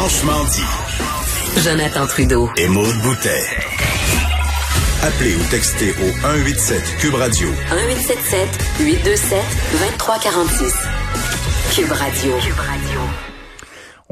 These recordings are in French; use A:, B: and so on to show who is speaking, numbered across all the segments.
A: Franchement dit.
B: Jonathan Trudeau.
A: Et Maude Boutet. Appelez ou textez au 187 Cube Radio.
B: 1877 827 2346. Cube Radio. Cube Radio.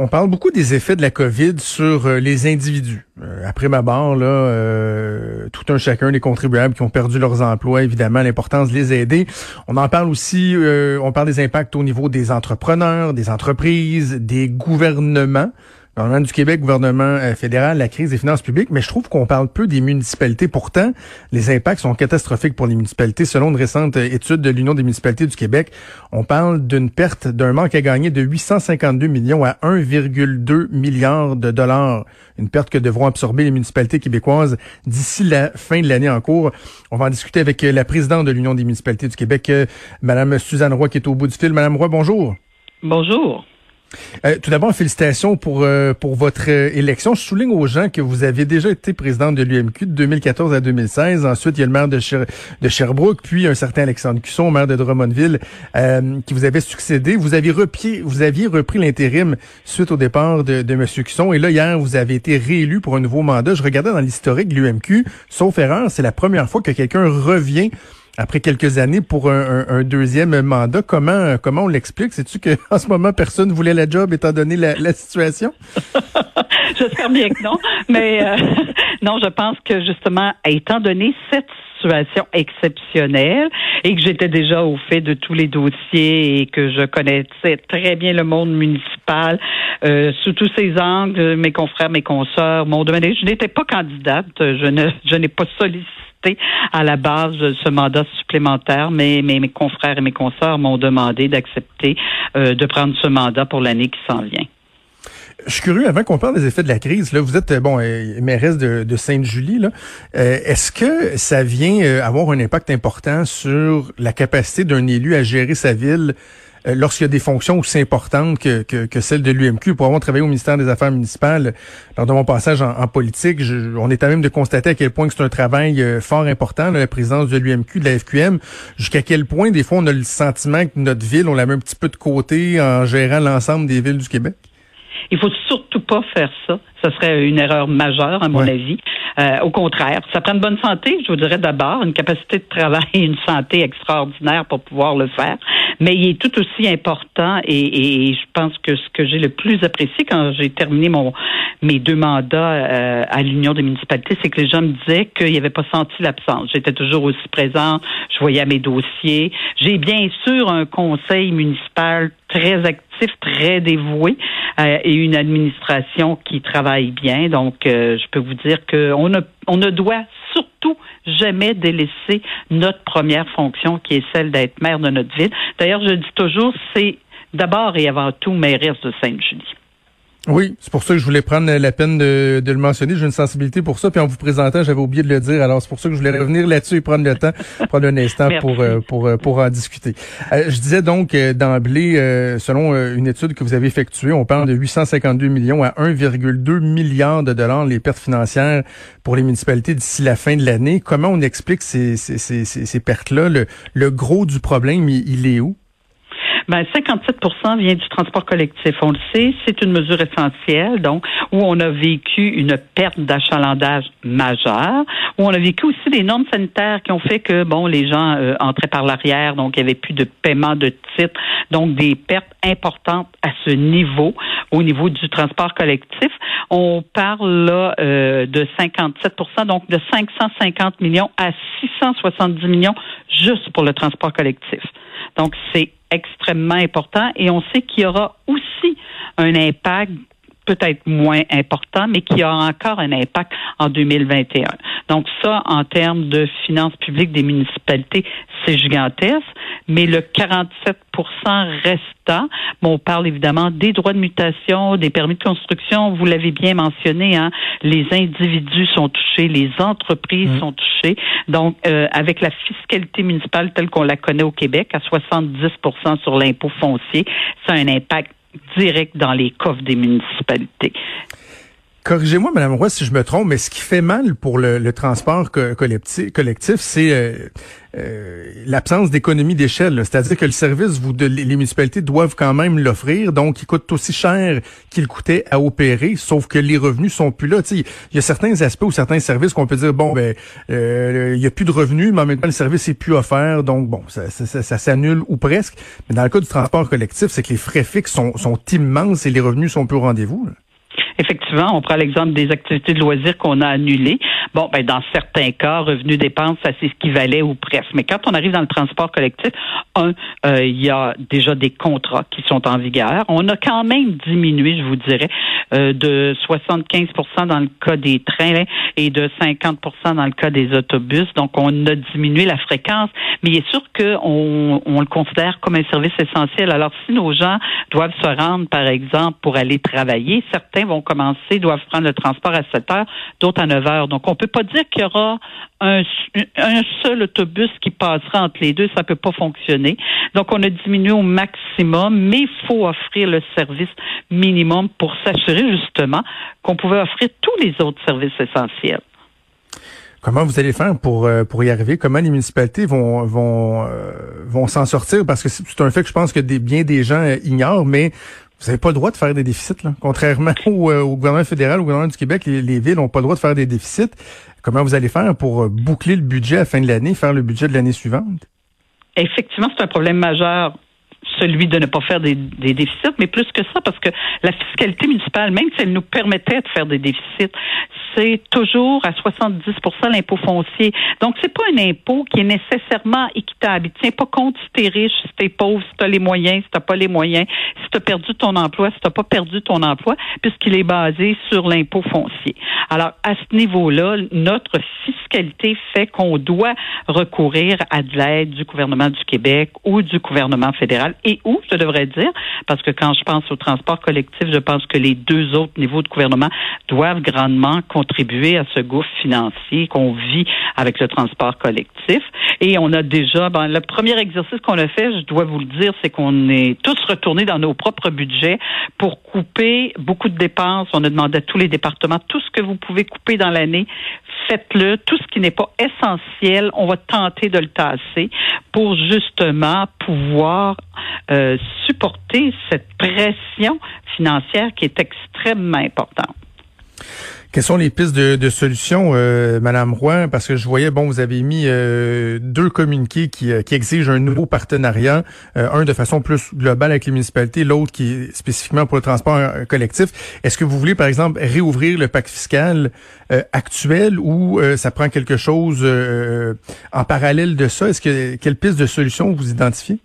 C: On parle beaucoup des effets de la COVID sur euh, les individus. Euh, après ma barre, là, euh, tout un chacun des contribuables qui ont perdu leurs emplois, évidemment, l'importance de les aider. On en parle aussi, on parle des impacts au niveau des entrepreneurs, des entreprises, des gouvernements gouvernement du Québec, gouvernement euh, fédéral, la crise des finances publiques, mais je trouve qu'on parle peu des municipalités. Pourtant, les impacts sont catastrophiques pour les municipalités. Selon une récente euh, étude de l'Union des municipalités du Québec, on parle d'une perte, d'un manque à gagner de 852 millions à 1,2 milliard de dollars. Une perte que devront absorber les municipalités québécoises d'ici la fin de l'année en cours. On va en discuter avec euh, la présidente de l'Union des municipalités du Québec, Madame Suzanne Roy, qui est au bout du fil. Madame Roy, bonjour.
D: Bonjour.
C: Euh, tout d'abord, félicitations pour euh, pour votre euh, élection. Je souligne aux gens que vous avez déjà été présidente de l'UMQ de 2014 à 2016. Ensuite, il y a le maire de, de Sherbrooke, puis un certain Alexandre Cusson, maire de Drummondville, qui vous avait succédé. Vous aviez repris, vous aviez repris l'intérim suite au départ de, de M. Cusson. Et là, hier, vous avez été réélu pour un nouveau mandat. Je regardais dans l'historique de l'UMQ, sauf erreur, c'est la première fois que quelqu'un revient après quelques années pour un, deuxième mandat. Comment comment on l'explique? C'est-tu qu'en ce moment, personne voulait la job étant donné la, situation?
D: J'espère bien que non. Mais euh, non, je pense que justement, étant donné cette situation exceptionnelle et que j'étais déjà au fait de tous les dossiers et que je connaissais très bien le monde municipal euh, sous tous ses angles, mes confrères, mes consoeurs, mon domaine. Je n'étais pas candidate, je ne je n'ai pas sollicité à la base ce mandat supplémentaire, mais, mes confrères et mes consoeurs m'ont demandé d'accepter euh, de prendre ce mandat pour l'année qui s'en vient.
C: Je suis curieux, avant qu'on parle des effets de la crise, là, vous êtes euh, bon euh, mairesse de, de Sainte-Julie. Est-ce que ça vient avoir un impact important sur la capacité d'un élu à gérer sa ville euh, lorsqu'il y a des fonctions aussi importantes que, que, que celles de l'UMQ. Pour avoir travaillé au ministère des Affaires municipales, lors de mon passage en, politique, on est à même de constater à quel point c'est un travail euh, fort important, la présidence de l'UMQ, de la FQM, jusqu'à quel point, des fois, on a le sentiment que notre ville, on la met un petit peu de côté en gérant l'ensemble des villes du Québec?
D: Il faut surtout pas faire ça. Ce serait une erreur majeure, à mon avis. Euh, au contraire, ça prend une bonne santé, je vous dirais d'abord, une capacité de travail et une santé extraordinaire pour pouvoir le faire. Mais il est tout aussi important et, et je pense que ce que j'ai le plus apprécié quand j'ai terminé mon mes deux mandats euh, à l'Union des municipalités, c'est que les gens me disaient qu'ils n'avaient pas senti l'absence. J'étais toujours aussi présente, je voyais mes dossiers. J'ai bien sûr un conseil municipal très actif, très dévoué euh, et une administration qui travaille bien. Donc, euh, je peux vous dire qu'on ne, on ne doit surtout jamais délaisser notre première fonction qui est celle d'être maire de notre ville. D'ailleurs, je dis toujours, c'est d'abord et avant tout mairesse de Sainte-Julie.
C: Oui, c'est pour ça que je voulais prendre la peine de, le mentionner. J'ai une sensibilité pour ça. Puis en vous présentant, j'avais oublié de le dire. Alors c'est pour ça que je voulais revenir là-dessus et prendre le temps, prendre un instant pour euh, pour euh, pour en discuter. Euh, je disais donc d'emblée, selon une étude que vous avez effectuée, on parle de 852 millions à 1,2 milliard de dollars les pertes financières pour les municipalités d'ici la fin de l'année. Comment on explique ces ces, ces, ces pertes-là? Le, le gros du problème, il est où?
D: Ben 57% vient du transport collectif. On le sait, c'est une mesure essentielle, donc où on a vécu une perte d'achalandage majeure, où on a vécu aussi des normes sanitaires qui ont fait que bon, les gens euh, entraient par l'arrière, donc il n'y avait plus de paiement de titres, donc des pertes importantes à ce niveau, au niveau du transport collectif. On parle là euh, de 57% donc de 550 millions à 670 millions juste pour le transport collectif. Donc, c'est extrêmement important et on sait qu'il y aura aussi un impact peut-être moins important, mais qui aura encore un impact en 2021. Donc ça, en termes de finances publiques des municipalités, c'est gigantesque, mais le 47% restant, bon, on parle évidemment des droits de mutation, des permis de construction, vous l'avez bien mentionné, hein, les individus sont touchés, les entreprises mmh. sont touchées. Donc, euh, avec la fiscalité municipale telle qu'on la connaît au Québec, à 70% sur l'impôt foncier, ça a un impact direct dans les coffres des municipalités.
C: Corrigez-moi, Madame Roy, si je me trompe, mais ce qui fait mal pour le, transport collectif, collectif c'est euh, euh, l'absence d'économie d'échelle. C'est-à-dire que le service, vous, les municipalités doivent quand même l'offrir, donc il coûte aussi cher qu'il coûtait à opérer, sauf que les revenus sont plus là. Il y a certains aspects ou certains services qu'on peut dire, bon, ben, euh, il y a plus de revenus, mais en même temps, le service est plus offert, donc bon, ça, ça, ça, s'annule ou presque. Mais dans le cas du transport collectif, c'est que les frais fixes sont, sont immenses et les revenus sont plus au rendez-vous.
D: Effectivement, on prend l'exemple des activités de loisirs qu'on a annulées. Bon, ben dans certains cas, revenus dépenses, ça c'est ce qui valait ou presque. Mais quand on arrive dans le transport collectif, un, euh, il y a déjà des contrats qui sont en vigueur. On a quand même diminué, je vous dirais, euh, de 75% dans le cas des trains et de 50% dans le cas des autobus. Donc, on a diminué la fréquence, mais il est sûr qu'on on le considère comme un service essentiel. Alors, si nos gens doivent se rendre, par exemple, pour aller travailler, certains vont commencer, doivent prendre le transport à 7 heures, d'autres à 9 heures. Donc, on peut pas dire qu'il y aura un, seul autobus qui passera entre les deux. Ça peut pas fonctionner. Donc, on a diminué au maximum, mais il faut offrir le service minimum pour s'assurer justement qu'on pouvait offrir tous les autres services essentiels.
C: Comment vous allez faire pour euh, pour y arriver? Comment les municipalités vont vont euh, vont s'en sortir? Parce que c'est un fait que je pense que des, bien des gens euh, ignorent, mais vous n'avez pas le droit de faire des déficits, là. Contrairement au, gouvernement fédéral, au gouvernement du Québec, les, villes n'ont pas le droit de faire des déficits. Comment vous allez faire pour boucler le budget à la fin de l'année, faire le budget de l'année suivante?
D: Effectivement, c'est un problème majeur celui de ne pas faire des, déficits, mais plus que ça, parce que la fiscalité municipale, même si elle nous permettait de faire des déficits, c'est toujours à 70% l'impôt foncier. Donc, c'est pas un impôt qui est nécessairement équitable. Il tient pas compte si t'es riche, si t'es pauvre, si t'as les moyens, si t'as pas les moyens, si t'as perdu ton emploi, si t'as pas perdu ton emploi, puisqu'il est basé sur l'impôt foncier. Alors, à ce niveau-là, notre fiscalité fait qu'on doit recourir à de l'aide du gouvernement du Québec ou du gouvernement fédéral et où, je devrais dire, parce que quand je pense au transport collectif, je pense que les deux autres niveaux de gouvernement doivent grandement contribuer à ce gouffre financier qu'on vit avec le transport collectif. Et on a déjà, ben, le premier exercice qu'on a fait, je dois vous le dire, c'est qu'on est tous retournés dans nos propres budgets pour couper beaucoup de dépenses. On a demandé à tous les départements tout ce que vous pouvez couper dans l'année, faites-le. Tout ce qui n'est pas essentiel, on va tenter de le tasser pour justement pouvoir euh, supporter cette pression financière qui est extrêmement importante.
C: Quelles sont les pistes de, de solutions, euh, Madame Roy? Parce que je voyais, bon, vous avez mis euh, deux communiqués qui, euh, qui, exigent un nouveau partenariat, un de façon plus globale avec les municipalités, l'autre qui est spécifiquement pour le transport collectif. Est-ce que vous voulez, par exemple, réouvrir le pacte fiscal actuel ou ça prend quelque chose en parallèle de ça? Est-ce que quelle piste de solution vous identifiez?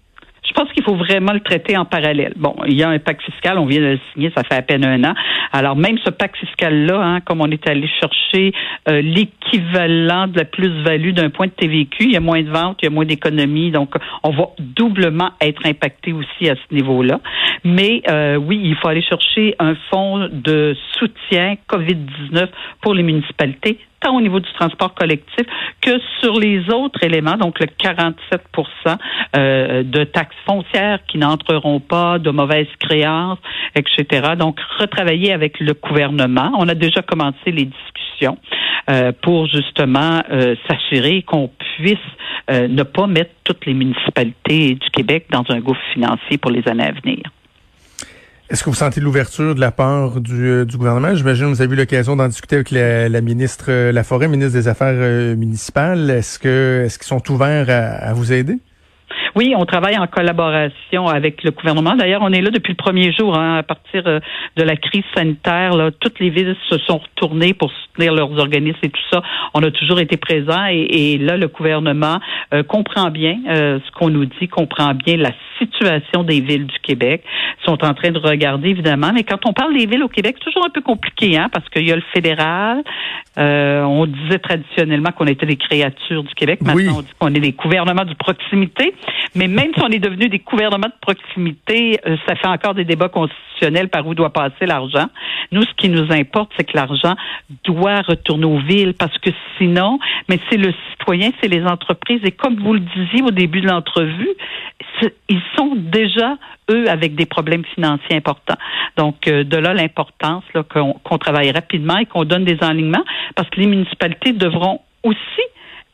D: Qu'il faut vraiment le traiter en parallèle. Bon, il y a un pacte fiscal, on vient de le signer, ça fait à peine un an. Alors même ce pacte fiscal-là, hein, comme on est allé chercher euh, l'équivalent de la plus-value d'un point de TVQ, il y a moins de ventes, il y a moins d'économies, donc on va doublement être impacté aussi à ce niveau-là. Mais euh, oui, il faut aller chercher un fonds de soutien COVID-19 pour les municipalités tant au niveau du transport collectif que sur les autres éléments, donc le 47% euh, de taxes foncières qui n'entreront pas, de mauvaises créances, etc. Donc, retravailler avec le gouvernement. On a déjà commencé les discussions euh, pour justement euh, s'assurer qu'on puisse ne pas mettre toutes les municipalités du Québec dans un gouffre financier pour les années à venir.
C: Est-ce que vous sentez l'ouverture de la part du, euh, du gouvernement? J'imagine que vous avez eu l'occasion d'en discuter avec la, ministre euh, La Forêt, ministre des Affaires euh, municipales. Est-ce que est-ce qu'ils sont ouverts à vous aider?
D: Oui, on travaille en collaboration avec le gouvernement. D'ailleurs, on est là depuis le premier jour, hein, à partir euh, de la crise sanitaire. Là, toutes les villes se sont retournées pour soutenir leurs organismes et tout ça. On a toujours été présents et, là, le gouvernement euh, comprend bien euh, ce qu'on nous dit, comprend bien la situation des villes du Québec. Ils sont en train de regarder, évidemment. Mais quand on parle des villes au Québec, c'est toujours un peu compliqué, hein, parce qu'il y a le fédéral. on disait traditionnellement qu'on était des créatures du Québec. Maintenant, on dit qu'on est des gouvernements de proximité. Mais même si on est devenu des gouvernements de proximité, euh, ça fait encore des débats constitutionnels par où doit passer l'argent. Nous, ce qui nous importe, c'est que l'argent doit retourner aux villes parce que sinon, mais c'est le citoyen, c'est les entreprises. Et comme vous le disiez au début de l'entrevue, ils sont déjà eux avec des problèmes financiers importants. Donc euh, de là l'importance qu'on travaille rapidement et qu'on donne des enlignements parce que les municipalités devront aussi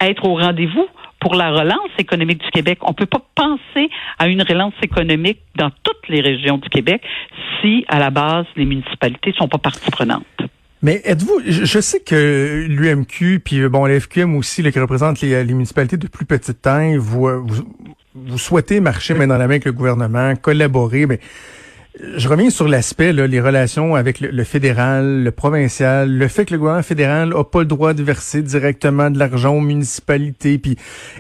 D: être au rendez-vous pour la relance économique du Québec. On ne peut pas penser à une relance économique dans toutes les régions du Québec si, à la base, les municipalités ne sont pas partie prenante.
C: Mais êtes-vous, je sais que l'UMQ, puis bon, l'FQM aussi, là, qui représente les, municipalités de plus petite taille, vous, vous, vous souhaitez marcher main dans la main avec le gouvernement, collaborer, mais je reviens sur l'aspect, les relations avec le, fédéral, le provincial, le fait que le gouvernement fédéral n'a pas le droit de verser directement de l'argent aux municipalités. Puis,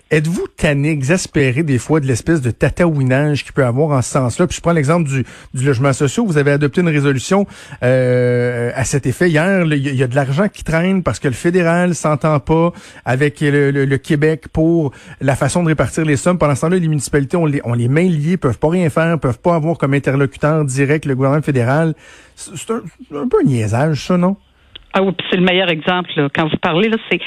C: êtes-vous tanné, exaspéré des fois de l'espèce de tataouinage qu'il peut avoir en ce sens-là? Puis je prends l'exemple du, logement social. Vous avez adopté une résolution euh, à cet effet hier. Il y, a de l'argent qui traîne parce que le fédéral s'entend pas avec le, Québec pour la façon de répartir les sommes. Pendant ce temps-là, les municipalités ont les, ont les mains liées, peuvent pas rien faire, peuvent pas avoir comme interlocuteur direct le gouvernement fédéral. C'est un, peu un niaisage, ça, non?
D: Ah oui, c'est le meilleur exemple. Quand vous parlez, là, c'est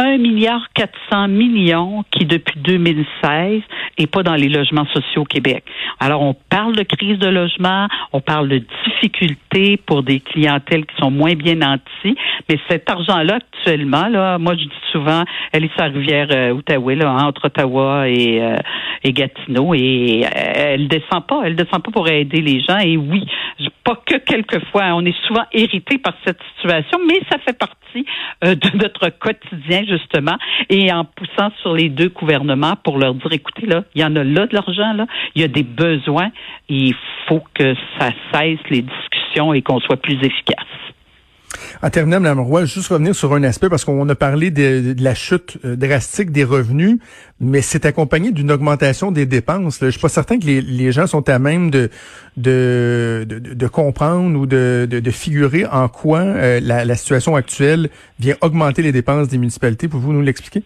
D: 1 milliard 400 millions qui, depuis 2016, est pas dans les logements sociaux au Québec. Alors, on parle de crise de logement, on parle de difficultés pour des clientèles qui sont moins bien nantis, mais cet argent-là, actuellement, là, moi, je dis souvent, elle est sur la rivière euh, là, entre Ottawa et, euh, et Gatineau, et euh, elle descend pas, elle descend pas pour aider les gens, et oui, pas que quelquefois, on est souvent irrité par cette situation, mais ça fait partie de notre quotidien justement, et en poussant sur les deux gouvernements pour leur dire, écoutez, là, il y en a là de l'argent, là, il y a des besoins, il faut que ça cesse les discussions et qu'on soit plus efficace.
C: En terminant, Mme Roy, juste revenir sur un aspect, parce qu'on a parlé de, la chute euh, drastique des revenus, mais c'est accompagné d'une augmentation des dépenses. Je suis pas certain que les, gens sont à même de, de, de, comprendre ou de, de, figurer en quoi euh, la, la situation actuelle vient augmenter les dépenses des municipalités. Pouvez-vous nous l'expliquer?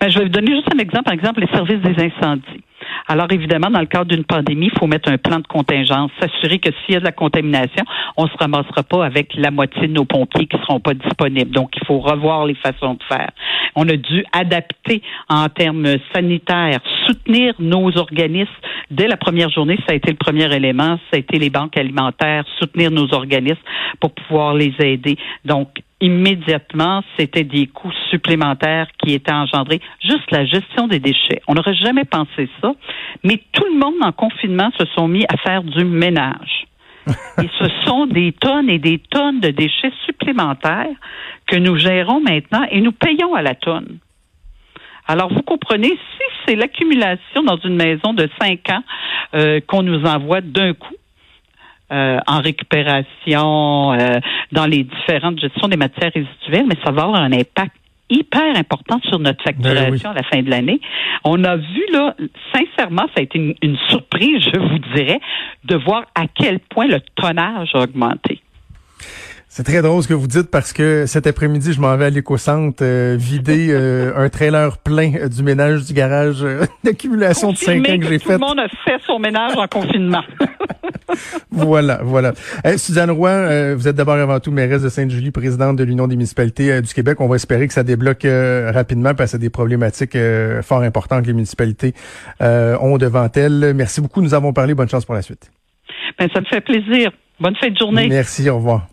D: Ben, je vais vous donner juste un exemple. Par exemple, les services des incendies. Alors, évidemment, dans le cadre d'une pandémie, il faut mettre un plan de contingence, s'assurer que s'il y a de la contamination, on se ramassera pas avec la moitié de nos pompiers qui seront pas disponibles. Donc, il faut revoir les façons de faire. On a dû adapter en termes sanitaires, soutenir nos organismes. Dès la première journée, ça a été le premier élément, ça a été les banques alimentaires, soutenir nos organismes pour pouvoir les aider. Donc, immédiatement, c'était des coûts supplémentaires qui étaient engendrés. Juste la gestion des déchets. On n'aurait jamais pensé ça, mais tout le monde en confinement se sont mis à faire du ménage. et ce sont des tonnes et des tonnes de déchets supplémentaires que nous gérons maintenant et nous payons à la tonne. Alors, vous comprenez, si c'est l'accumulation dans une maison de cinq ans euh, qu'on nous envoie d'un coup, euh, en récupération, euh, dans les différentes gestions des matières résiduelles, mais ça va avoir un impact hyper important sur notre ben facturation à la fin de l'année. On a vu là, sincèrement, ça a été une, une, surprise, je vous dirais, de voir à quel point le tonnage a augmenté.
C: C'est très drôle ce que vous dites parce que cet après-midi, je m'en vais à l'éco-centre euh, vider euh, un trailer plein euh, du ménage du garage d'accumulation de cinq ans que, j'ai fait.
D: Tout le monde a fait son ménage en confinement.
C: voilà, voilà. Suzanne Roy, vous êtes d'abord avant tout mairesse de Sainte-Julie, présidente de l'Union des municipalités du Québec. On va espérer que ça débloque rapidement parce que c'est des problématiques fort importantes que les municipalités ont devant elles. Merci beaucoup. Nous avons parlé. Bonne chance pour la suite.
D: Ben, ça me fait plaisir. Bonne fin de journée.
C: Merci. Au revoir.